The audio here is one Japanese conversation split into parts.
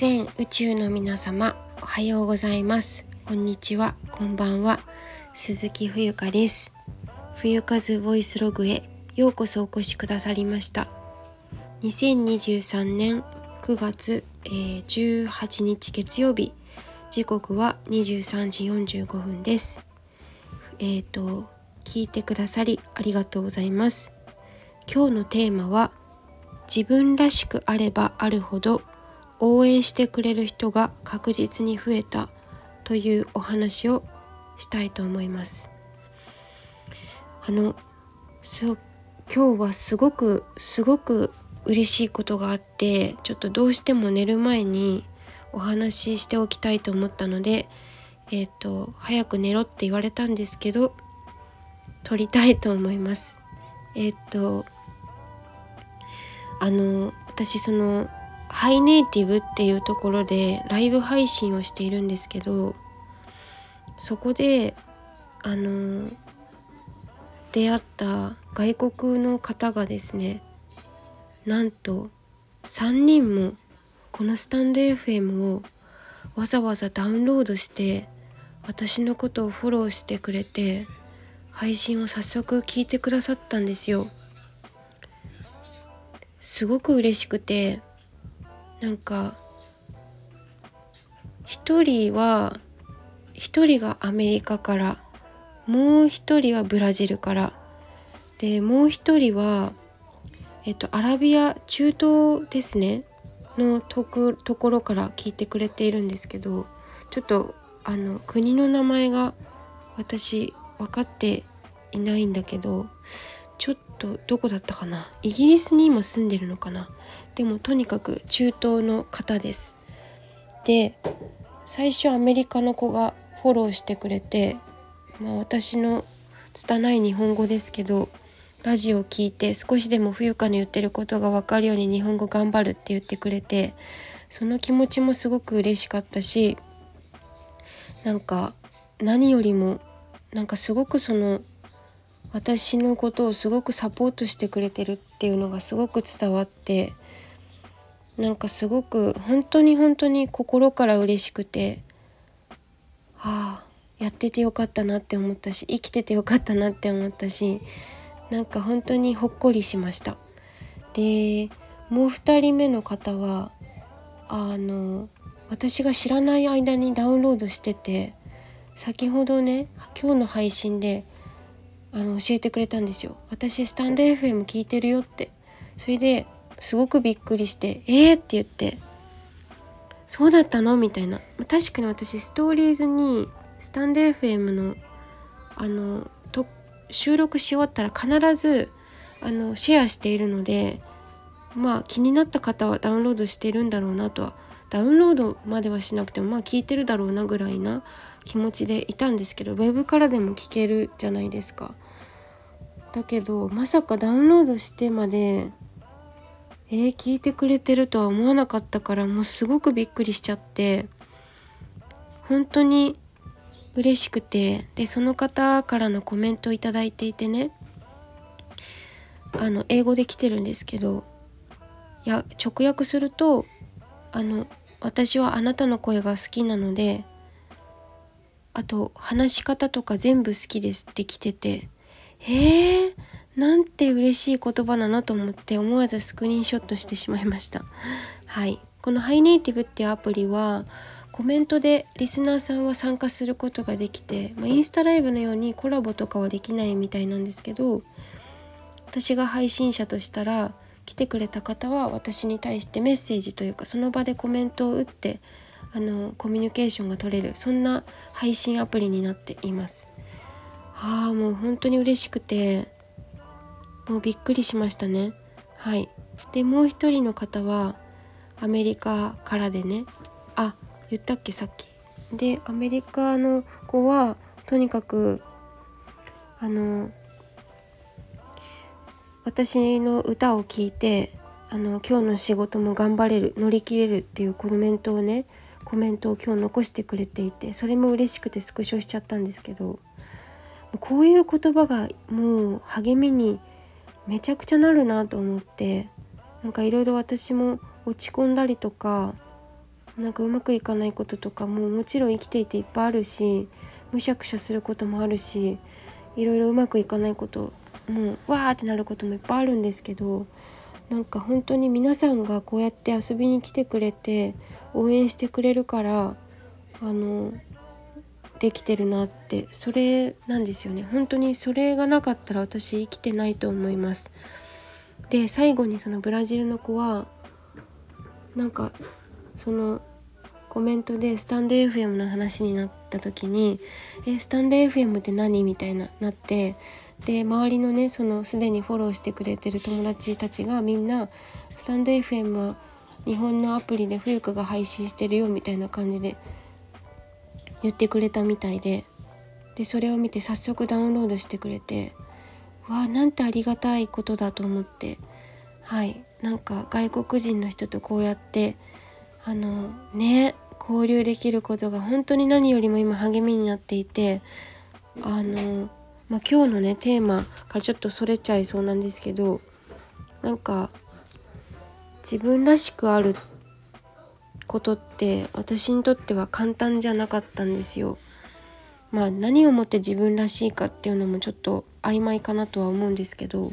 全宇宙の皆様おはようございます。こんにちは。こんばんは。鈴木冬香です。冬風ボイスログへようこそお越しくださりました。2023年9月、えー、18日月曜日時刻は23時45分です。えっ、ー、と聞いてくださりありがとうございます。今日のテーマは自分らしくあればあるほど応援してくれる人が確実に増えたというお話をしたいと思います。あの今日はすごくすごく嬉しいことがあってちょっとどうしても寝る前にお話ししておきたいと思ったのでえっ、ー、と早く寝ろって言われたんですけど撮りたいと思います。えっ、ー、とあの私そのハイネイティブっていうところでライブ配信をしているんですけどそこであの出会った外国の方がですねなんと3人もこのスタンド FM をわざわざダウンロードして私のことをフォローしてくれて配信を早速聞いてくださったんですよ。すごく嬉しくてなんか一人は一人がアメリカからもう一人はブラジルからでもう一人はえっとアラビア中東ですねのところから聞いてくれているんですけどちょっとあの国の名前が私分かっていないんだけどちょっとどこだったかな？イギリスに今住んでるのかな？でもとにかく中東の方です。で最初アメリカの子がフォローしてくれて、まあ、私の拙い日本語ですけどラジオを聞いて少しでも冬香の言ってることが分かるように日本語頑張るって言ってくれてその気持ちもすごく嬉しかったしなんか何よりもなんかすごくその私のことをすごくサポートしてくれてるっていうのがすごく伝わってなんかすごく本当に本当に心から嬉しくてああやっててよかったなって思ったし生きててよかったなって思ったしなんか本当にほっこりしました。でもう2人目の方はあの私が知らない間にダウンロードしてて先ほどね今日の配信であの教えてくれたんですよ私スタンド FM 聞いてるよってそれですごくびっくりして「えー!」って言って「そうだったの?」みたいな確かに私ストーリーズにスタンド FM のあのと収録し終わったら必ずあのシェアしているのでまあ気になった方はダウンロードしてるんだろうなとはダウンロードまではしなくてもまあ聞いてるだろうなぐらいな気持ちでいたんですけどウェブからでも聞けるじゃないですか。だけどまさかダウンロードしてまでえー、聞いてくれてるとは思わなかったからもうすごくびっくりしちゃって本当に嬉しくてでその方からのコメントを頂いていてねあの英語で来てるんですけどいや直訳するとあの私はあなたの声が好きなのであと話し方とか全部好きですって来ててへえなんて嬉しい言葉なのと思って思わずスクリーンショットしてしまいました。はい。このハイネイティブっていうアプリはコメントでリスナーさんは参加することができて、まあ、インスタライブのようにコラボとかはできないみたいなんですけど私が配信者としたら来てくれた方は私に対してメッセージというかその場でコメントを打ってあのコミュニケーションが取れるそんな配信アプリになっています。ああもう本当に嬉しくてもうびっくりしましたね。はいでもう一人の方はアメリカからでねあ言ったっけさっき。でアメリカの子はとにかくあの私の歌を聴いてあの今日の仕事も頑張れる乗り切れるっていうコメントをねコメントを今日残してくれていてそれも嬉しくてスクショしちゃったんですけどこういう言葉がもう励みにめちゃくちゃなるなと思ってなんかいろいろ私も落ち込んだりとかなんかうまくいかないこととかももちろん生きていていっぱいあるしむしゃくしゃすることもあるしいろいろうまくいかないこともうわーってなることもいっぱいあるんですけどなんか本当に皆さんがこうやって遊びに来てくれて応援してくれるからあのできてるなってそれなんですよね。本当にそれがなかったら私生きてないと思います。で最後にそのブラジルの子はなんかそのコメントでスタンド FM の話になった時に「えスタンド FM って何?」みたいななってで周りのねそのすでにフォローしてくれてる友達たちがみんな「スタンド FM は日本のアプリで冬香が配信してるよ」みたいな感じで言ってくれたみたいででそれを見て早速ダウンロードしてくれてわあなんてありがたいことだと思ってはいなんか外国人の人とこうやってあのね交流できることが本当に何よりも今励みになっていてあの、まあ、今日のねテーマからちょっとそれちゃいそうなんですけどなんか自分らしくあることって私にとっては簡単じゃなかったんですよ。まあ何をもって自分らしいかっていうのもちょっと曖昧かなとは思うんですけど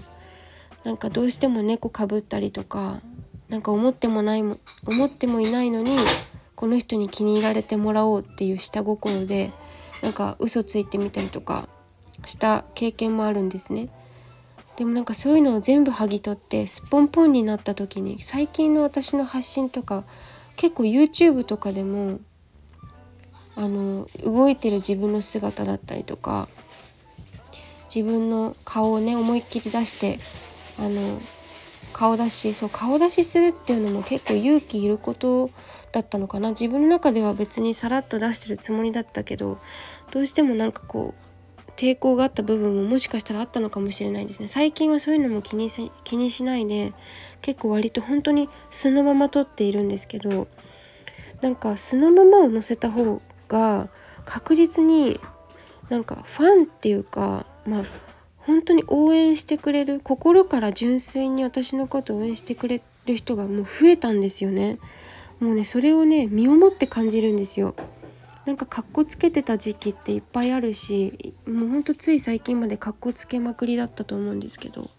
なんかどうしても猫かぶったりとかなんか思ってもないも思ってもいないのにこの人に気に入られてもらおうっていう下心でなんか嘘ついてみたりとかした経験もあるんですね。でもなんかそういうのを全部剥ぎ取ってすっぽんぽんになった時に最近の私の発信とか結構 YouTube とかでもあの動いてる自分の姿だったりとか自分の顔をね思いっきり出してあの顔出しそう顔出しするっていうのも結構勇気いることだったのかな。自分の中では別にさらっと出してるつもりだったけどどうしてもなんかこう抵抗があった部分ももしかしたらあったのかもしれないですね。最近はそういうのも気にし気にしないで結構割と本当に素のまま撮っているんですけどなんか素のままを載せた方が確実になんかファンっていうかまあ本当に応援してくれる心から純粋に私のことを応援してくれる人がもう増えたんですよね。もうねそれをね身をもって感じるんですよ。なんかかっこつけてた時期っていっぱいあるしもうほんとつい最近までかっこつけまくりだったと思うんですけど。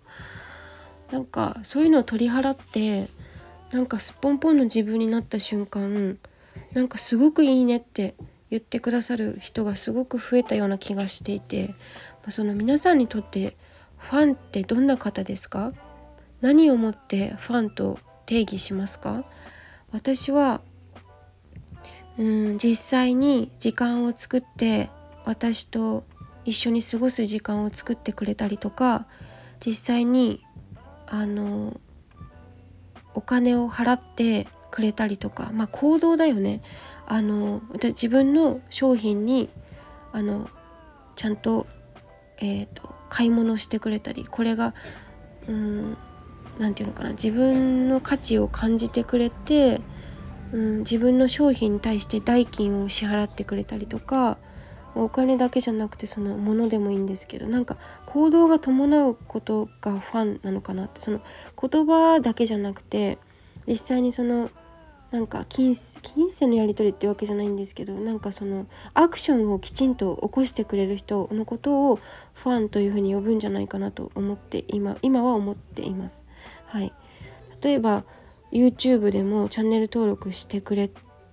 なんかそういうのを取り払ってなんかすっぽんぽんの自分になった瞬間なんかすごくいいねって言ってくださる人がすごく増えたような気がしていてその皆さんにとってファンってどんな方ですか？何をもってファンと定義しますか？私はうん実際に時間を作って私と一緒に過ごす時間を作ってくれたりとか実際にあのお金を払ってくれたりとかまあ行動だよね。あの自分の商品にあのちゃんと,、えーと、買い物してくれたりこれがうん何て言うのかな自分の価値を感じてくれて、うん、自分の商品に対して代金を支払ってくれたりとかお金だけじゃなくてそのものでもいいんですけどなんか行動が伴うことがファンなのかなってその言葉だけじゃなくて実際にそのなんか金金銭のやり取りってわけじゃないんですけどなんかそのアクションをきちんと起こしてくれる人のことをファンというふうに呼ぶんじゃないかなと思って今今は思っています。はい、例えば YouTube でもチャンネル登録してくれ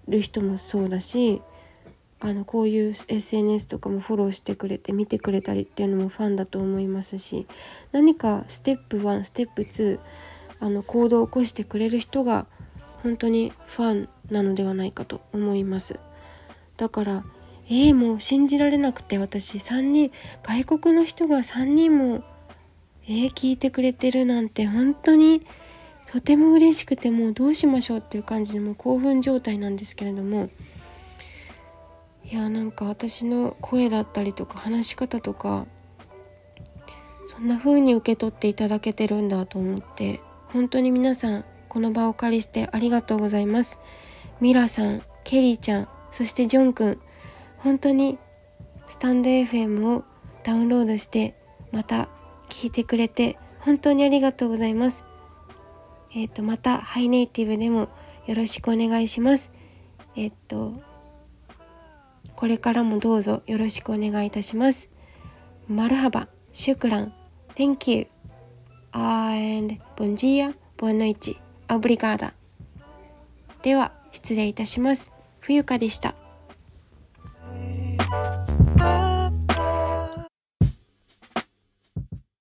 る人もそうだしあのこういう SNS とかもフォローしてくれて見てくれたりっていうのもファンだと思いますし何かステップ1ステップ2あの行動を起こしてくれる人が本当にファンなのではないかと思います。だからえー、もう信じられなくて私3人外国の人が3人もえー、聞いてくれてるなんて本当にとても嬉しくてもうどうしましょうっていう感じでもう興奮状態なんですけれども。いやなんか私の声だったりとか話し方とかそんな風に受け取っていただけてるんだと思って本当に皆さんこの場をお借りしてありがとうございます。ミラさん、ケリーちゃん、そしてジョンくん、本当にスタンド FM をダウンロードしてまた聞いてくれて本当にありがとうございます。えっ、ー、とまたハイネイティブでもよろしくお願いします。えっとこれからもどうぞよろしくお願いいたします。マルハバ、シュクラン、Thank you, and オブリガーダ。では、失礼いたします。冬香でした。